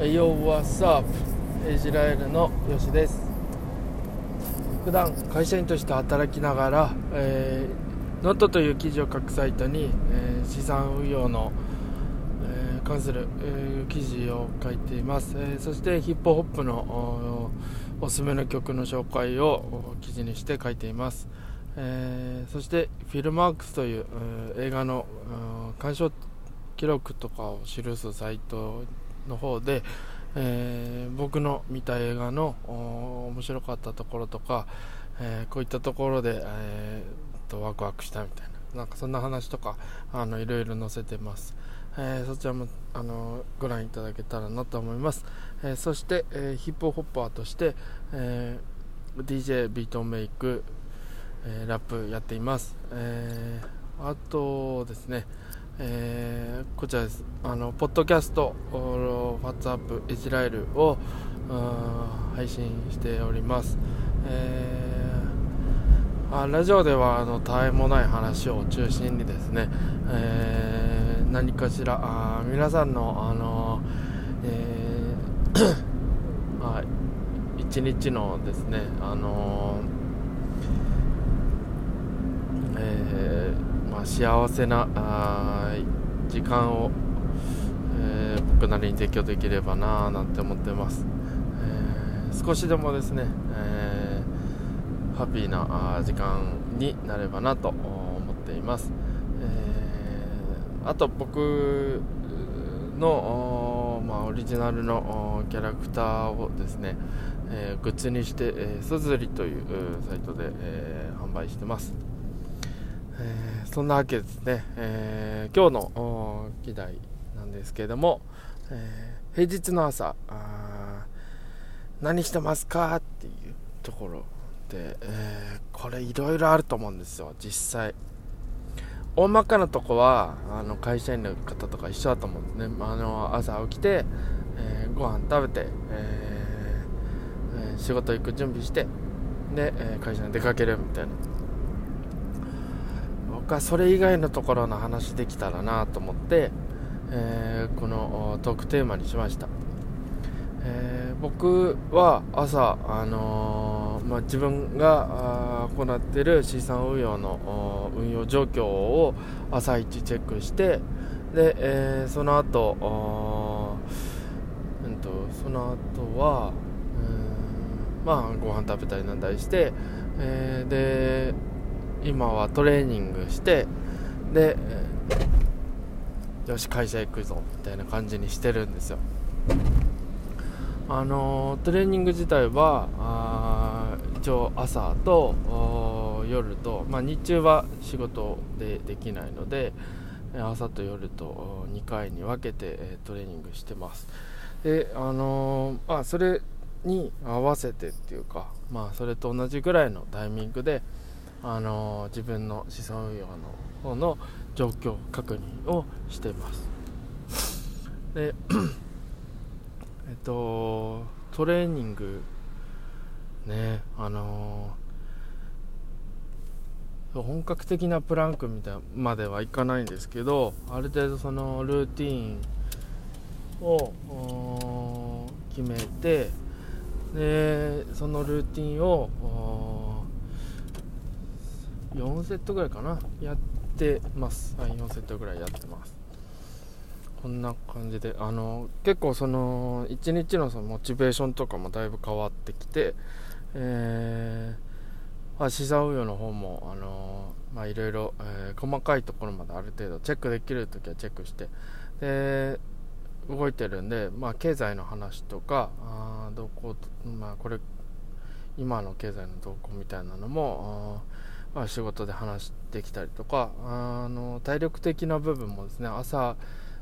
Yo, what's up? イスラエルのよしです。普段会社員として働きながら、えー、ノットという記事を書くサイトに、えー、資産運用の、えー、関する、えー、記事を書いています、えー、そしてヒップホップのおすすめの曲の紹介を記事にして書いています、えー、そしてフィルマークスという、えー、映画の鑑賞記録とかを記すサイトの方で、えー、僕の見た映画の面白かったところとか、えー、こういったところで、えー、とワクワクしたみたいななんかそんな話とかあのいろいろ載せてます、えー、そちらもあのご覧いただけたらなと思います、え、そして、え、ヒップホッパーとして、えー、DJ ビートメイク、え、ラップやっています、え、あとですね、えー、こちらです。あのポッドキャスト「WhatsApp イスラエルを」配信しております、えー、あラジオではあのたわいもない話を中心にですね、えー、何かしらあ皆さんのあの、えー あ、一日のですねあのえーまあ、幸せなあ時間を、えー、僕なりに提供できればななんて思ってます、えー、少しでもですね、えー、ハッピーな時間になればなと思っています、えあと僕の、まあ、オリジナルのキャラクターをですね、えグッズにして、えー、すずりというサイトで、え販売してます。えー、そんなわけですね、えー、今日の議題なんですけれども、えー、平日の朝何してますかっていうところで、えこれいろいろあると思うんですよ実際。大まかなとこはあの会社員の方とか一緒だと思うんですね。あの朝起きて、えー、ご飯食べて、えー、仕事行く準備してで、え会社に出かけるみたいな。僕はそれ以外のところの話できたらなと思って、えー、このトークテーマにしました、えー、僕は朝、あのー、まあ、自分が行っている資産運用の運用状況を朝一チェックしてで、えー、その後、うんとその後はうんまあご飯食べたりなんだりして、えー、で今はトレーニングしてでよし会社行くぞみたいな感じにしてるんですよ。あのトレーニング自体はあ一応朝と夜と、まあ、日中は仕事でできないので朝と夜と2回に分けてトレーニングしてます。であのまあそれに合わせてっていうかまあそれと同じぐらいのタイミングであの自分の資産運用の方の状況確認をしています。で えっとトレーニングねあの本格的なプランクみたいまではいかないんですけどある程度そのルーティンを決めてでそのルーティンを4セットぐらいかな。やってます。はい4セットぐらいやってます。こんな感じで。あの結構その1日のそのモチベーションとかもだいぶ変わってきてえー、資産運用の方もあのまあいろいろ、えー、細かいところまである程度チェックできるときはチェックしてで動いてるんで、まあ、経済の話とかあどこ、まあ、これ今の経済の動向みたいなのもまあ、仕事で話してきたりとかあの体力的な部分もですね朝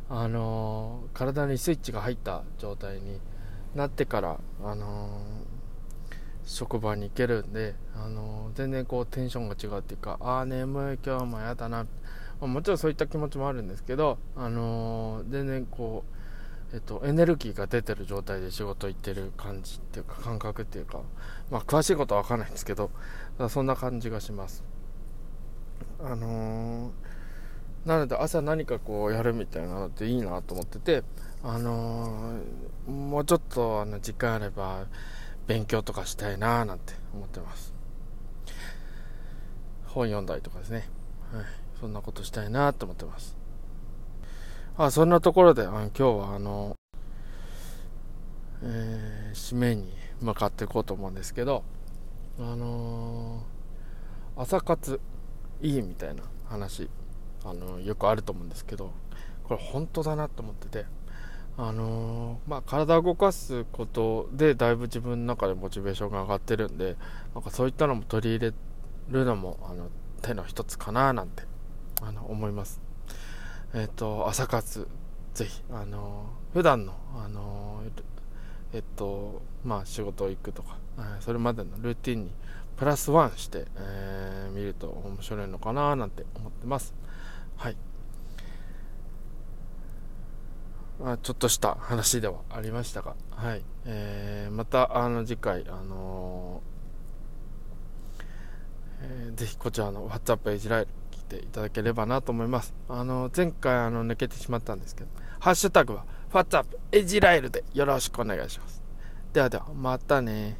あの体にスイッチが入った状態になってからあの職場に行けるんであの全然こうテンションが違うっていうかああ眠い今日もやだなもちろんそういった気持ちもあるんですけどあの全然こうえっと、エネルギーが出てる状態で仕事行ってる感じっていうか感覚っていうか、まあ、詳しいことは分かんないんですけどそんな感じがします。あのー、なので朝何かこうやるみたいなのっていいなと思っててあのー、もうちょっとあの時間あれば勉強とかしたいなーなんて思ってます。本読んだりとかですね、はい、そんなことしたいなと思ってます。あそんなところであの今日はあの、えー、締めに向かっていこうと思うんですけどあのー、朝活いいみたいな話あのよくあると思うんですけどこれ本当だなと思っててあの、まあ、体を動かすことでだいぶ自分の中でモチベーションが上がってるんでなんかそういったのも取り入れるのもあの手の一つかななんてあの思います。えっ、ー、と朝活ぜひあのー、普段のあのえっとまあ仕事行くとか、えそれまでのルーティンにプラスワンして、えー、見ると面白いのかななんて思ってます。はい。あちょっとした話ではありましたが、はい。えー、またあの次回、あのーえー、ぜひこちらの WhatsApp エジライルていただければなと思います。あの前回あの抜けてしまったんですけど、ハッシュタグはファッツアップエジライルでよろしくお願いします。ではでは、またね